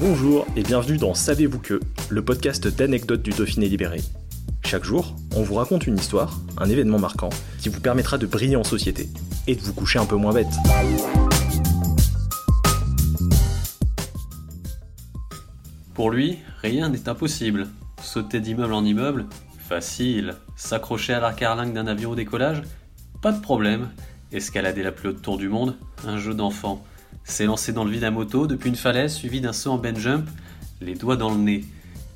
Bonjour et bienvenue dans Savez-vous que, le podcast d'anecdotes du Dauphiné libéré. Chaque jour, on vous raconte une histoire, un événement marquant, qui vous permettra de briller en société et de vous coucher un peu moins bête. Pour lui, rien n'est impossible. Sauter d'immeuble en immeuble Facile. S'accrocher à la carlingue d'un avion au décollage Pas de problème. Escalader la plus haute tour du monde Un jeu d'enfant. S'élancer dans le vide à moto depuis une falaise suivi d'un saut en ben jump Les doigts dans le nez.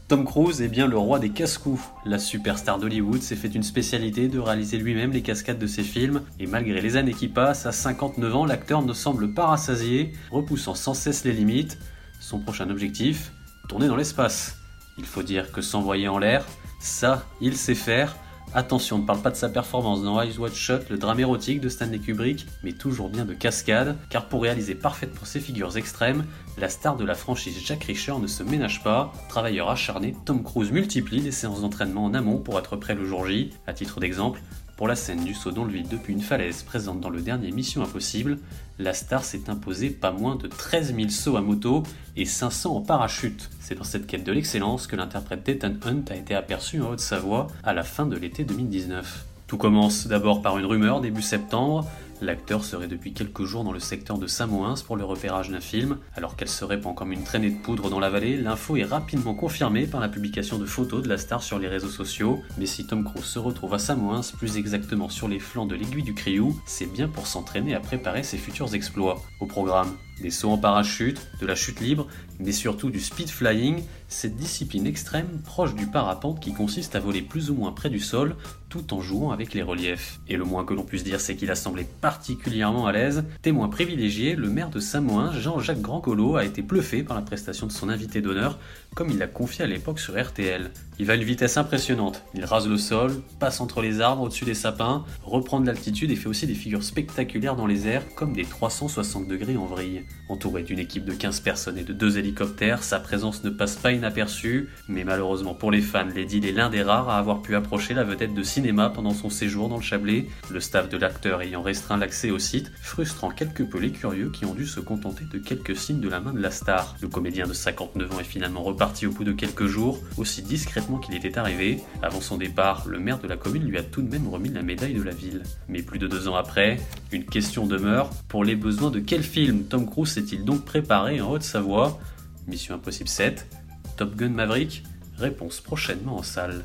Tom Cruise est bien le roi des casse-coups. La superstar d'Hollywood s'est fait une spécialité de réaliser lui-même les cascades de ses films, et malgré les années qui passent, à 59 ans, l'acteur ne semble pas rassasié, repoussant sans cesse les limites. Son prochain objectif Tourner dans l'espace. Il faut dire que s'envoyer en l'air, ça, il sait faire. Attention, ne parle pas de sa performance dans Eyes Wide Shut, le drame érotique de Stanley Kubrick, mais toujours bien de cascade, car pour réaliser parfaitement ces figures extrêmes, la star de la franchise Jack Reacher ne se ménage pas. Travailleur acharné, Tom Cruise multiplie les séances d'entraînement en amont pour être prêt le jour J. À titre d'exemple, pour la scène du saut dans le vide depuis une falaise présente dans le dernier Mission Impossible, la star s'est imposée pas moins de 13 000 sauts à moto et 500 en parachute. C'est dans cette quête de l'excellence que l'interprète d'Ethan Hunt a été aperçu en Haute-Savoie à la fin de l'été 2019. Tout commence d'abord par une rumeur début septembre. L'acteur serait depuis quelques jours dans le secteur de Samoins pour le repérage d'un film. Alors qu'elle se répand comme une traînée de poudre dans la vallée, l'info est rapidement confirmée par la publication de photos de la star sur les réseaux sociaux. Mais si Tom Cruise se retrouve à Samoins, plus exactement sur les flancs de l'aiguille du Criou, c'est bien pour s'entraîner à préparer ses futurs exploits. Au programme, des sauts en parachute, de la chute libre, mais surtout du speed flying, cette discipline extrême proche du parapente qui consiste à voler plus ou moins près du sol tout en jouant avec les reliefs. Et le moins que l'on puisse dire c'est qu'il a semblé particulièrement à l'aise. Témoin privilégié, le maire de Samoin, Jean-Jacques Grandcolo, a été bluffé par la prestation de son invité d'honneur, comme il l'a confié à l'époque sur RTL. Il va à une vitesse impressionnante, il rase le sol, passe entre les arbres au-dessus des sapins, reprend de l'altitude et fait aussi des figures spectaculaires dans les airs, comme des 360 degrés en vrille. Entouré d'une équipe de 15 personnes et de deux hélicoptères, sa présence ne passe pas inaperçue, mais malheureusement pour les fans, Lady est l'un des rares à avoir pu approcher la vedette de cinéma pendant son séjour dans le Chablais, le staff de l'acteur ayant restreint l'accès au site, frustrant quelque peu les curieux qui ont dû se contenter de quelques signes de la main de la star. Le comédien de 59 ans est finalement reparti au bout de quelques jours, aussi discrètement qu'il était arrivé. Avant son départ, le maire de la commune lui a tout de même remis la médaille de la ville. Mais plus de deux ans après, une question demeure, pour les besoins de quel film Tom Cruise s'est-il donc préparé en Haute-Savoie? Mission Impossible 7 Top Gun Maverick? Réponse prochainement en salle.